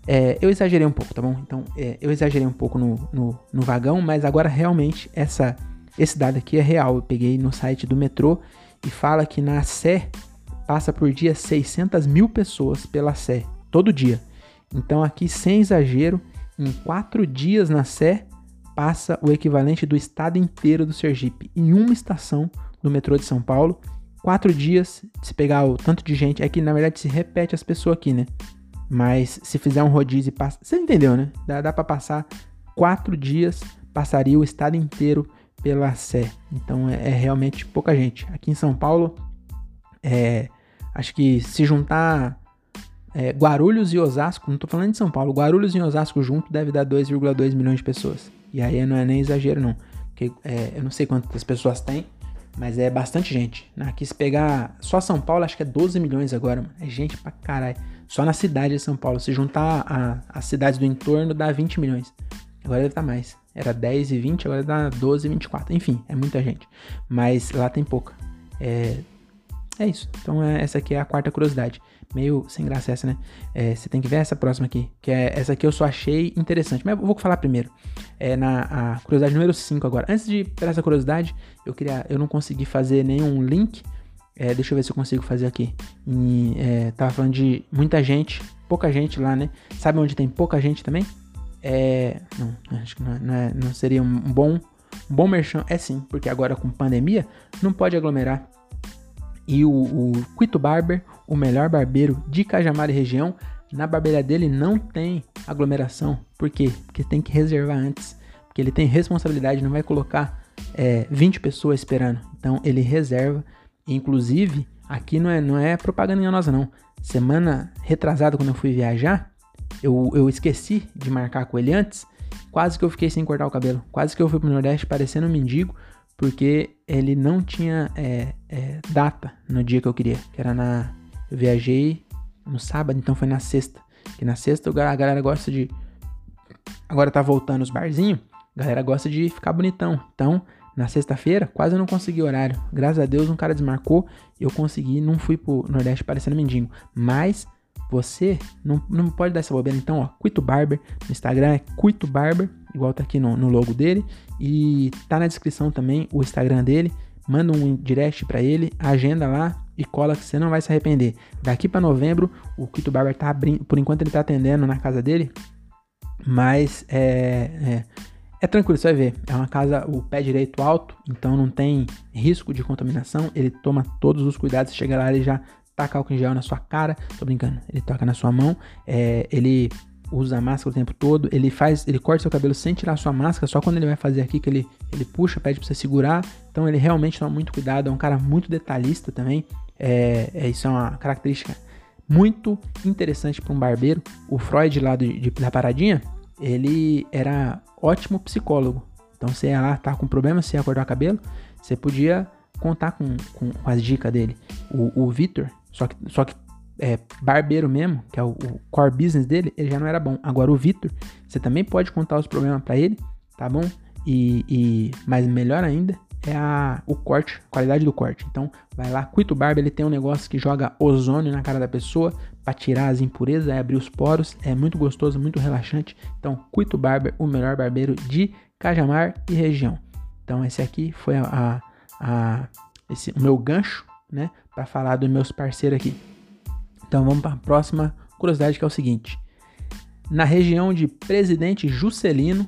é, eu exagerei um pouco, tá bom? Então, é, eu exagerei um pouco no, no, no, vagão, mas agora realmente essa, esse dado aqui é real. Eu peguei no site do metrô e fala que na Sé passa por dia 600 mil pessoas pela Sé, todo dia. Então, aqui, sem exagero, em quatro dias na Sé passa o equivalente do estado inteiro do Sergipe em uma estação do metrô de São Paulo. Quatro dias, se pegar o tanto de gente, é que na verdade se repete as pessoas aqui, né? Mas se fizer um rodízio e passa. Você entendeu, né? Dá, dá para passar quatro dias, passaria o estado inteiro pela Sé. Então é, é, realmente pouca gente. Aqui em São Paulo, é, acho que se juntar é, Guarulhos e Osasco, não tô falando de São Paulo, Guarulhos e Osasco junto deve dar 2,2 milhões de pessoas. E aí não é nem exagero, não. Porque é, eu não sei quantas pessoas tem, Mas é bastante gente. Aqui se pegar só São Paulo, acho que é 12 milhões agora, mano. É gente pra caralho. Só na cidade de São Paulo. Se juntar as cidades do entorno, dá 20 milhões. Agora deve estar tá mais. Era 10 e 20, agora dá 12 e 24. Enfim, é muita gente. Mas lá tem pouca. É, é isso. Então é, essa aqui é a quarta curiosidade. Meio sem graça essa, né? É, você tem que ver essa próxima aqui. Que é essa aqui eu só achei interessante. Mas eu vou falar primeiro. É na a curiosidade número 5 agora. Antes de para essa curiosidade, eu queria. Eu não consegui fazer nenhum link. É, deixa eu ver se eu consigo fazer aqui. E, é, tava falando de muita gente, pouca gente lá, né? Sabe onde tem pouca gente também? É. Não, acho que é, não, é, não seria um bom. Um bom merchan. É sim, porque agora com pandemia não pode aglomerar e o, o Quito Barber, o melhor barbeiro de Cajamar e região, na barbearia dele não tem aglomeração. Por quê? Porque tem que reservar antes. Porque ele tem responsabilidade, não vai colocar é, 20 pessoas esperando. Então ele reserva. Inclusive, aqui não é, não é propaganda enganosa, não. Semana retrasada, quando eu fui viajar, eu, eu esqueci de marcar com ele antes. Quase que eu fiquei sem cortar o cabelo. Quase que eu fui pro Nordeste parecendo um mendigo porque ele não tinha é, é, data no dia que eu queria, que era na. Eu viajei no sábado, então foi na sexta. Que na sexta a galera gosta de. Agora tá voltando os barzinhos, a galera gosta de ficar bonitão. Então, na sexta-feira, quase eu não consegui horário. Graças a Deus, um cara desmarcou eu consegui, não fui pro Nordeste parecendo mendigo. Mas você não, não pode dar essa bobeira. Então, ó, Cuito Barber, no Instagram é Cuito Barber, igual tá aqui no, no logo dele. E tá na descrição também o Instagram dele. Manda um direct para ele, agenda lá e cola que você não vai se arrepender. Daqui para novembro, o Quito Barber tá abrindo, por enquanto ele tá atendendo na casa dele, mas é, é, é, tranquilo, você vai ver. É uma casa, o pé direito alto, então não tem risco de contaminação. Ele toma todos os cuidados. Chega lá, ele já taca álcool em gel na sua cara. Tô brincando, ele toca na sua mão. É, ele usa máscara o tempo todo, ele faz, ele corta seu cabelo sem tirar sua máscara, só quando ele vai fazer aqui que ele, ele puxa, pede pra você segurar. Então ele realmente toma muito cuidado, é um cara muito detalhista também. É, é isso é uma característica muito interessante para um barbeiro. O Freud lá de, de, da paradinha, ele era ótimo psicólogo. Então você ia lá, tá com problema, você ia cortar o cabelo, você podia contar com, com, com as dicas dele. O, o Vitor, só que, só que é, barbeiro mesmo, que é o, o, core business dele, ele já não era bom. Agora o Vitor, você também pode contar os problemas para ele, tá bom? E, e mas melhor ainda é a, o corte, a qualidade do corte. Então vai lá, Cuito Barber, ele tem um negócio que joga ozônio na cara da pessoa para tirar as impurezas, é abrir os poros, é muito gostoso, muito relaxante. Então Cuito Barber, o melhor barbeiro de Cajamar e região. Então esse aqui foi a, a, a esse, o meu gancho, né, para falar dos meus parceiros aqui. Então vamos para a próxima curiosidade que é o seguinte. Na região de Presidente Juscelino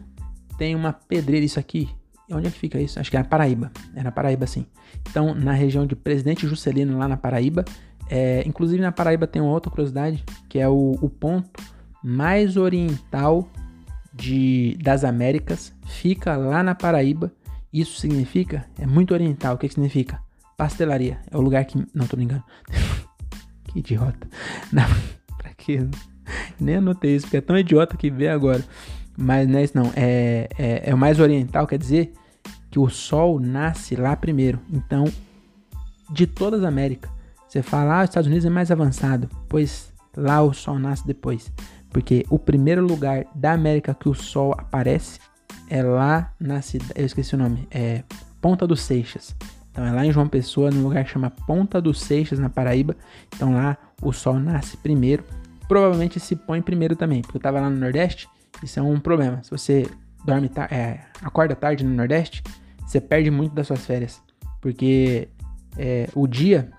tem uma pedreira, isso aqui, onde é que fica isso? Acho que é na Paraíba, é na Paraíba sim. Então na região de Presidente Juscelino lá na Paraíba, é, inclusive na Paraíba tem uma outra curiosidade, que é o, o ponto mais oriental de, das Américas, fica lá na Paraíba. Isso significa, é muito oriental, o que, que significa? Pastelaria, é o lugar que, não tô brincando, [LAUGHS] Que idiota. Não, [LAUGHS] pra quê? Nem anotei isso, porque é tão idiota que vê agora. Mas não é isso não. É, é, é o mais oriental, quer dizer que o Sol nasce lá primeiro. Então, de todas as Américas, você fala, ah, os Estados Unidos é mais avançado. Pois lá o Sol nasce depois. Porque o primeiro lugar da América que o Sol aparece é lá na cidade. Eu esqueci o nome. É Ponta dos Seixas. Então é lá em João Pessoa, num lugar que chama Ponta dos Seixas, na Paraíba. Então lá o sol nasce primeiro. Provavelmente se põe primeiro também, porque eu tava lá no Nordeste, isso é um problema. Se você dorme é, acorda tarde no Nordeste, você perde muito das suas férias. Porque é, o dia,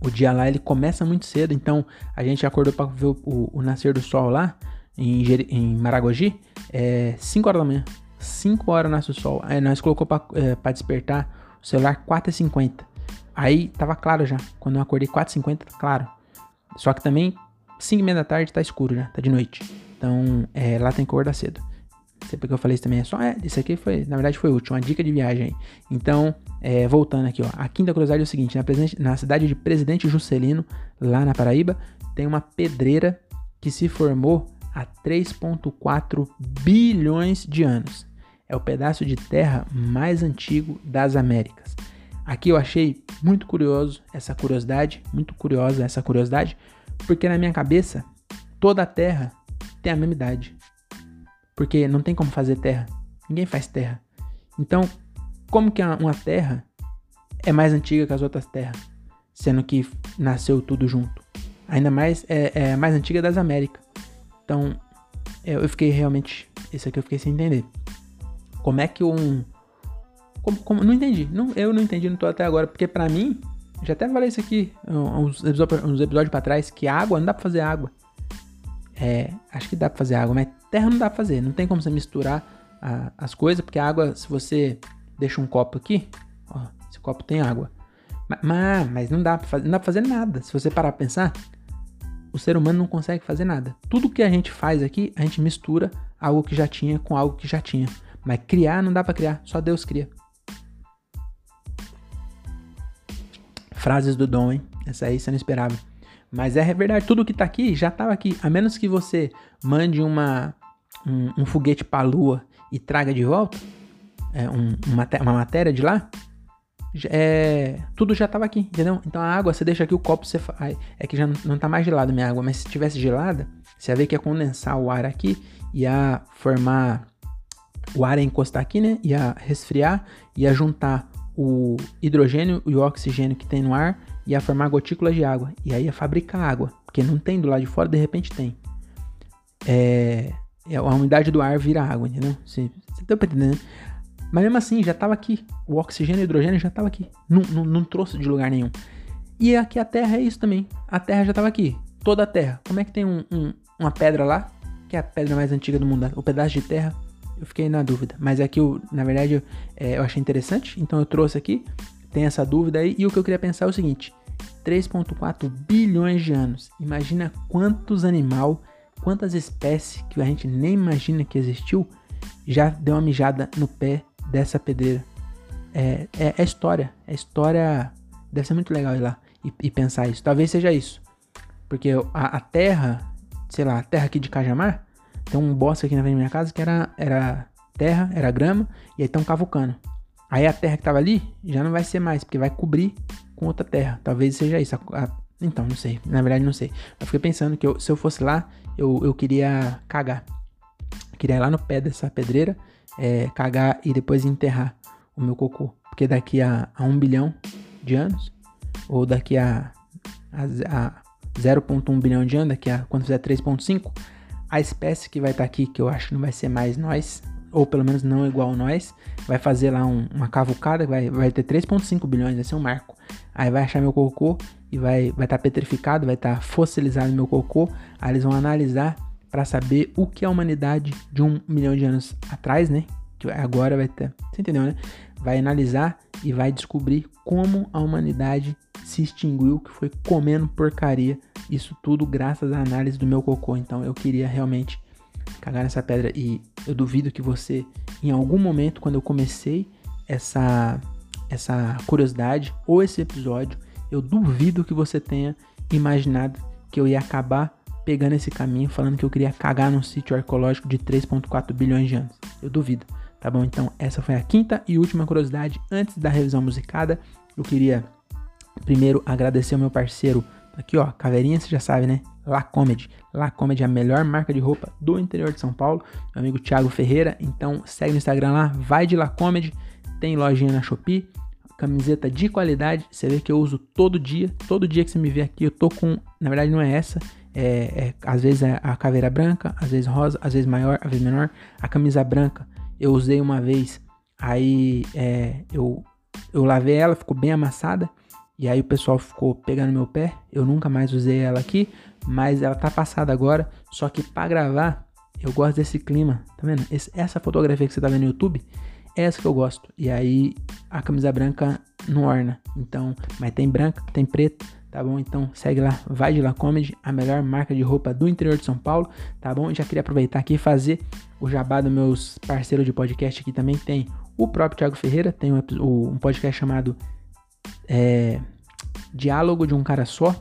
o dia lá ele começa muito cedo, então a gente acordou para ver o, o, o, nascer do sol lá em, em Maragogi, é 5 horas da manhã. 5 horas nasce o sol. Aí nós colocou para é, despertar o celular 4,50. Aí tava claro já. Quando eu acordei 4,50, tá claro. Só que também 5 e meia da tarde tá escuro já, tá de noite. Então é, lá tem que acordar cedo. Sempre que eu falei isso também é só. É, isso aqui foi, na verdade, foi útil, uma dica de viagem aí. Então, é, voltando aqui, ó. A quinta curiosidade é o seguinte: na, na cidade de Presidente Juscelino, lá na Paraíba, tem uma pedreira que se formou há 3,4 bilhões de anos é o pedaço de terra mais antigo das Américas. Aqui eu achei muito curioso essa curiosidade, muito curiosa essa curiosidade, porque na minha cabeça toda a Terra tem a mesma idade. Porque não tem como fazer terra. Ninguém faz terra. Então, como que uma terra é mais antiga que as outras terras? Sendo que nasceu tudo junto. Ainda mais é, é mais antiga das Américas. Então, eu fiquei realmente. Isso aqui eu fiquei sem entender. Como é que um. Como, como, não entendi. Não, eu não entendi, não tô até agora. Porque pra mim, já até falei isso aqui uns episódios, uns episódios pra trás, que água não dá pra fazer água. É, acho que dá pra fazer água, mas terra não dá pra fazer. Não tem como você misturar a, as coisas, porque a água, se você deixa um copo aqui, ó, esse copo tem água. Mas, mas não dá fazer, não dá pra fazer nada. Se você parar pra pensar, o ser humano não consegue fazer nada. Tudo que a gente faz aqui, a gente mistura algo que já tinha com algo que já tinha. Mas criar não dá para criar, só Deus cria. Frases do Dom, hein? Essa aí você não esperava. Mas é verdade, tudo que tá aqui já tava aqui. A menos que você mande uma, um, um foguete pra lua e traga de volta é, um, uma, uma matéria de lá, é, tudo já tava aqui, entendeu? Então a água, você deixa aqui o copo, você é que já não, não tá mais gelada minha água, mas se tivesse gelada, você ia ver que ia condensar o ar aqui, ia formar o ar ia encostar aqui, né? Ia resfriar, ia juntar o hidrogênio e o oxigênio que tem no ar, ia formar gotículas de água. E aí ia fabricar água, porque não tem do lado de fora, de repente tem. É, é a umidade do ar vira água, entendeu? Você, você deu pra entender, né? Mas mesmo assim, já estava aqui. O oxigênio e o hidrogênio já estava aqui. Não, não, não, trouxe de lugar nenhum. E aqui a Terra é isso também. A Terra já estava aqui. Toda a Terra. Como é que tem um, um, uma pedra lá, que é a pedra mais antiga do mundo, o pedaço de terra? Eu fiquei na dúvida. Mas aqui, eu, na verdade, eu, é, eu achei interessante. Então eu trouxe aqui. Tem essa dúvida aí. E o que eu queria pensar é o seguinte: 3,4 bilhões de anos. Imagina quantos animal, quantas espécies que a gente nem imagina que existiu já deu uma mijada no pé dessa pedreira. É, é, é história. É história. Deve ser muito legal ir lá e, e pensar isso. Talvez seja isso. Porque a, a, terra, sei lá, a terra aqui de Cajamar, tem um bosque aqui na minha casa que era, era terra, era grama, e aí estão cavucando. Aí a terra que tava ali já não vai ser mais, porque vai cobrir com outra terra. Talvez seja isso. A, a, então, não sei. Na verdade, não sei. Eu fiquei pensando que eu, se eu fosse lá, eu, eu queria cagar. Eu queria ir lá no pé dessa pedreira é, cagar e depois enterrar o meu cocô. Porque daqui a, a 1 bilhão de anos, ou daqui a, a, a 0.1 bilhão de anos, daqui a quando fizer 3.5, a espécie que vai estar tá aqui, que eu acho que não vai ser mais nós, ou pelo menos não igual nós, vai fazer lá um, uma cavucada, vai, vai ter 3.5 bilhões, vai ser um marco. Aí vai achar meu cocô e vai estar vai tá petrificado, vai estar tá fossilizado meu cocô. Aí eles vão analisar para saber o que a humanidade de um milhão de anos atrás, né? Que agora vai ter. Você entendeu, né? Vai analisar e vai descobrir como a humanidade se extinguiu, que foi comendo porcaria. Isso tudo graças à análise do meu cocô. Então eu queria realmente cagar nessa pedra. E eu duvido que você, em algum momento, quando eu comecei essa, essa curiosidade ou esse episódio, eu duvido que você tenha imaginado que eu ia acabar pegando esse caminho, falando que eu queria cagar num sítio arqueológico de 3,4 bilhões de anos. Eu duvido, tá bom? Então, essa foi a quinta e última curiosidade. Antes da revisão musicada, eu queria primeiro agradecer ao meu parceiro, aqui ó, caveirinha, você já sabe, né? La Comedy. La Comedy é a melhor marca de roupa do interior de São Paulo. Meu amigo Thiago Ferreira. Então, segue no Instagram lá, vai de La Comedy. Tem lojinha na Shopee camiseta de qualidade. Você vê que eu uso todo dia. Todo dia que você me vê aqui, eu tô com. Na verdade, não é essa é, é, às vezes é a caveira branca, às vezes rosa, às vezes maior, às vezes menor. A camisa branca eu usei uma vez, aí é, eu, eu lavei ela, ficou bem amassada. E aí o pessoal ficou pegando meu pé. Eu nunca mais usei ela aqui, mas ela tá passada agora. Só que para gravar, eu gosto desse clima, tá vendo? Esse, essa fotografia que você tá vendo no YouTube, é essa que eu gosto. E aí a camisa branca não orna. Então, mas tem branca, tem preta, tá bom? Então segue lá, vai de lá Comedy, a melhor marca de roupa do interior de São Paulo, tá bom? Já queria aproveitar aqui e fazer o jabá dos meus parceiros de podcast aqui também. Tem o próprio Thiago Ferreira, tem um, um podcast chamado é, Diálogo de um Cara Só,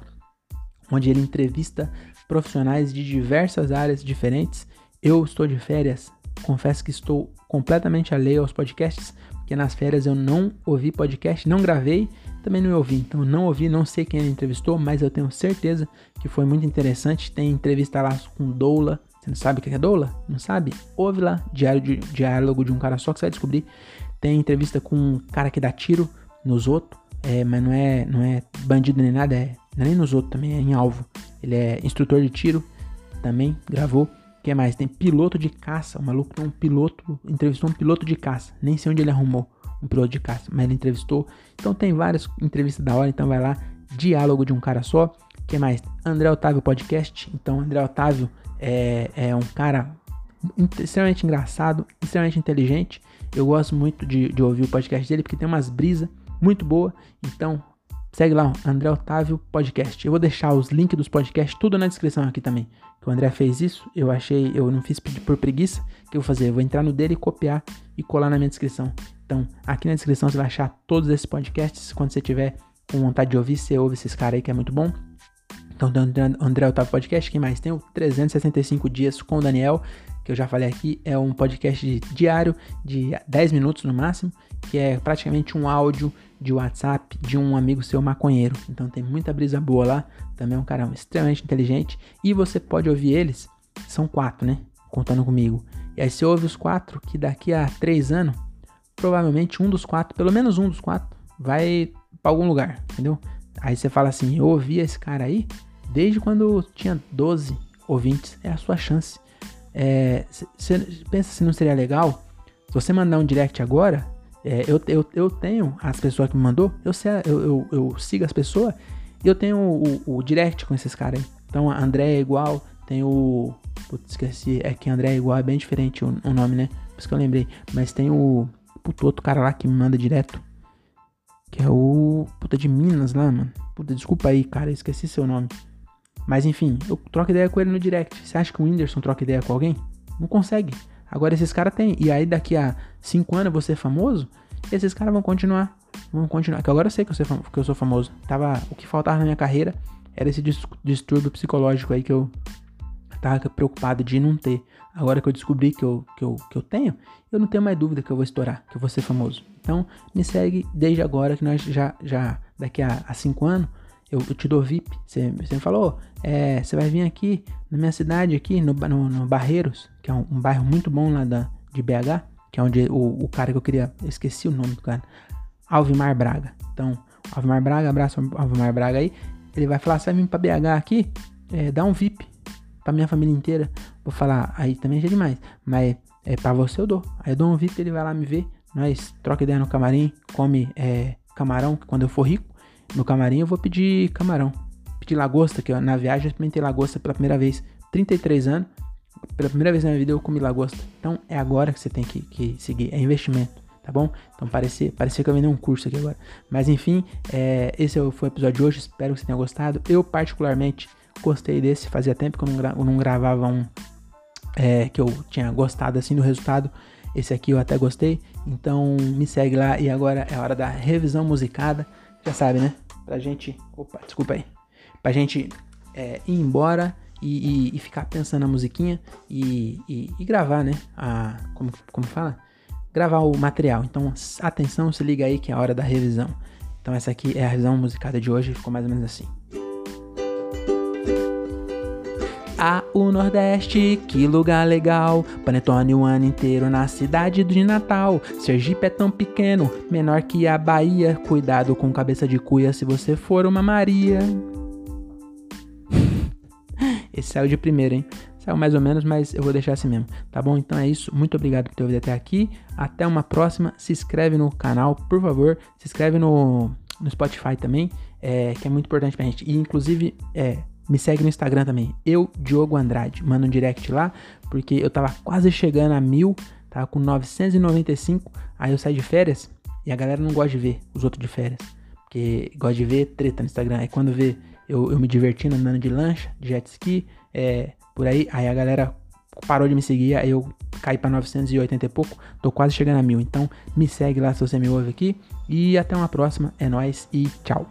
onde ele entrevista profissionais de diversas áreas diferentes. Eu estou de férias, confesso que estou completamente alheio aos podcasts, que nas férias eu não ouvi podcast, não gravei, também não ouvi. Então não ouvi, não sei quem ele entrevistou, mas eu tenho certeza que foi muito interessante. Tem entrevista lá com Doula. Você não sabe o que é Doula? Não sabe? Ouve lá, Diário de, Diálogo de um Cara Só, que você vai descobrir. Tem entrevista com um cara que dá tiro nos outros, é, mas não é, não é bandido nem nada, é, é nem nos outros também, é em alvo. Ele é instrutor de tiro, também gravou que mais? Tem piloto de caça. O maluco tem um piloto, entrevistou um piloto de caça. Nem sei onde ele arrumou um caça, mas ele entrevistou. Então tem várias entrevistas da hora, então vai lá. Diálogo de um cara só. que mais? André Otávio Podcast. Então, André Otávio é, é um cara extremamente engraçado, extremamente inteligente. Eu gosto muito de, de ouvir o podcast dele porque tem umas brisas muito boa. Então, Segue lá, André Otávio Podcast. Eu vou deixar os links dos podcasts tudo na descrição aqui também. Que o André fez isso, eu achei, eu não fiz por preguiça. O que eu vou fazer? Eu vou entrar no dele, copiar e colar na minha descrição. Então, aqui na descrição você vai achar todos esses podcasts. Quando você tiver com vontade de ouvir, você ouve esses caras aí que é muito bom. Então, tem o André Otávio Podcast. Quem mais? Tem o 365 Dias com o Daniel, que eu já falei aqui. É um podcast diário de 10 minutos no máximo, que é praticamente um áudio de WhatsApp de um amigo seu maconheiro. Então tem muita brisa boa lá. Também é um cara extremamente inteligente. E você pode ouvir eles. São quatro, né? Contando comigo. E aí você ouve os quatro, que daqui a três anos, provavelmente um dos quatro, pelo menos um dos quatro, vai para algum lugar, entendeu? Aí você fala assim, eu ouvi esse cara aí desde quando tinha 12 ouvintes. É a sua chance. Você é, pensa se não seria legal se você mandar um direct agora é, eu, eu, eu tenho as pessoas que me mandou, eu, eu, eu, eu sigo as pessoas e eu tenho o, o, o, direct com esses caras aí. Então, a André é igual, tem o. Putz, esqueci. É que André é igual, é bem diferente o, o nome, né? Por isso que eu lembrei. Mas tem o. Puto, outro cara lá que me manda direto. Que é o. Puta de Minas lá, mano. Puta, desculpa aí, cara, esqueci seu nome. Mas enfim, eu troco ideia com ele no direct. Você acha que o Whindersson troca ideia com alguém? Não consegue. Agora esses caras têm. E aí daqui a 5 anos vou ser famoso, esses caras vão continuar. Vão continuar. Que agora eu sei que eu, sou, que eu sou famoso. Tava, o que faltava na minha carreira era esse distúrbio psicológico aí que eu tava preocupado de não ter. Agora que eu descobri que eu, que, eu, que eu tenho, eu não tenho mais dúvida que eu vou estourar, que eu vou ser famoso. Então, me segue desde agora, que nós já, já daqui a 5 anos, eu, eu, te dou VIP. Você, você me falou, é, você vai vir aqui na minha cidade, aqui no, no, no Barreiros, que é um, um, bairro muito bom lá da, de BH, que é onde o, o cara que eu queria, eu esqueci o nome do cara, Alvimar Braga. Então, Alvimar Braga, abraço Alvimar Braga aí. Ele vai falar, você vai vir pra BH aqui, é, dá um VIP pra minha família inteira. Vou falar, aí também já é demais, mas é, pra você eu dou. Aí eu dou um VIP, ele vai lá me ver, nós troca ideia no camarim, come é, camarão, que quando eu for rico, no camarim eu vou pedir camarão. Pedir lagosta, que na viagem eu experimentei lagosta pela primeira vez. 33 anos, pela primeira vez na minha vida eu comi lagosta. Então é agora que você tem que, que seguir, é investimento, tá bom? Então parecia, parecia que eu vendi um curso aqui agora. Mas enfim, é, esse foi o episódio de hoje, espero que você tenha gostado. Eu particularmente gostei desse, fazia tempo que eu não, gra eu não gravava um é, que eu tinha gostado assim do resultado. Esse aqui eu até gostei, então me segue lá e agora é hora da revisão musicada. Já sabe, né? Pra gente. Opa, desculpa aí. Pra gente é, ir embora e, e, e, ficar pensando na musiquinha e, e, gravar, né? A, como, como fala? Gravar o material. Então, atenção, se liga aí que é a hora da revisão. Então, essa aqui é a revisão musicada de hoje, ficou mais ou menos assim. Ah, o Nordeste, que lugar legal. Panetone o ano inteiro na cidade de Natal. Sergipe é tão pequeno, menor que a Bahia. Cuidado com cabeça de cuia se você for uma Maria. [LAUGHS] Esse saiu de primeira, hein? Saiu mais ou menos, mas eu vou deixar assim mesmo. Tá bom? Então é isso. Muito obrigado por ter ouvido até aqui. Até uma próxima. Se inscreve no canal, por favor. Se inscreve no, no Spotify também, é, que é muito importante pra gente. E inclusive, é me segue no Instagram também, eu, Diogo Andrade. Manda um direct lá, porque eu tava quase chegando a mil, tava com 995. Aí eu saí de férias e a galera não gosta de ver os outros de férias. Porque gosta de ver treta no Instagram. Aí quando vê eu, eu me divertindo andando de lancha, de jet ski, é, por aí, aí a galera parou de me seguir, aí eu caí para 980 e pouco, tô quase chegando a mil. Então me segue lá se você me ouve aqui. E até uma próxima, é nóis e tchau.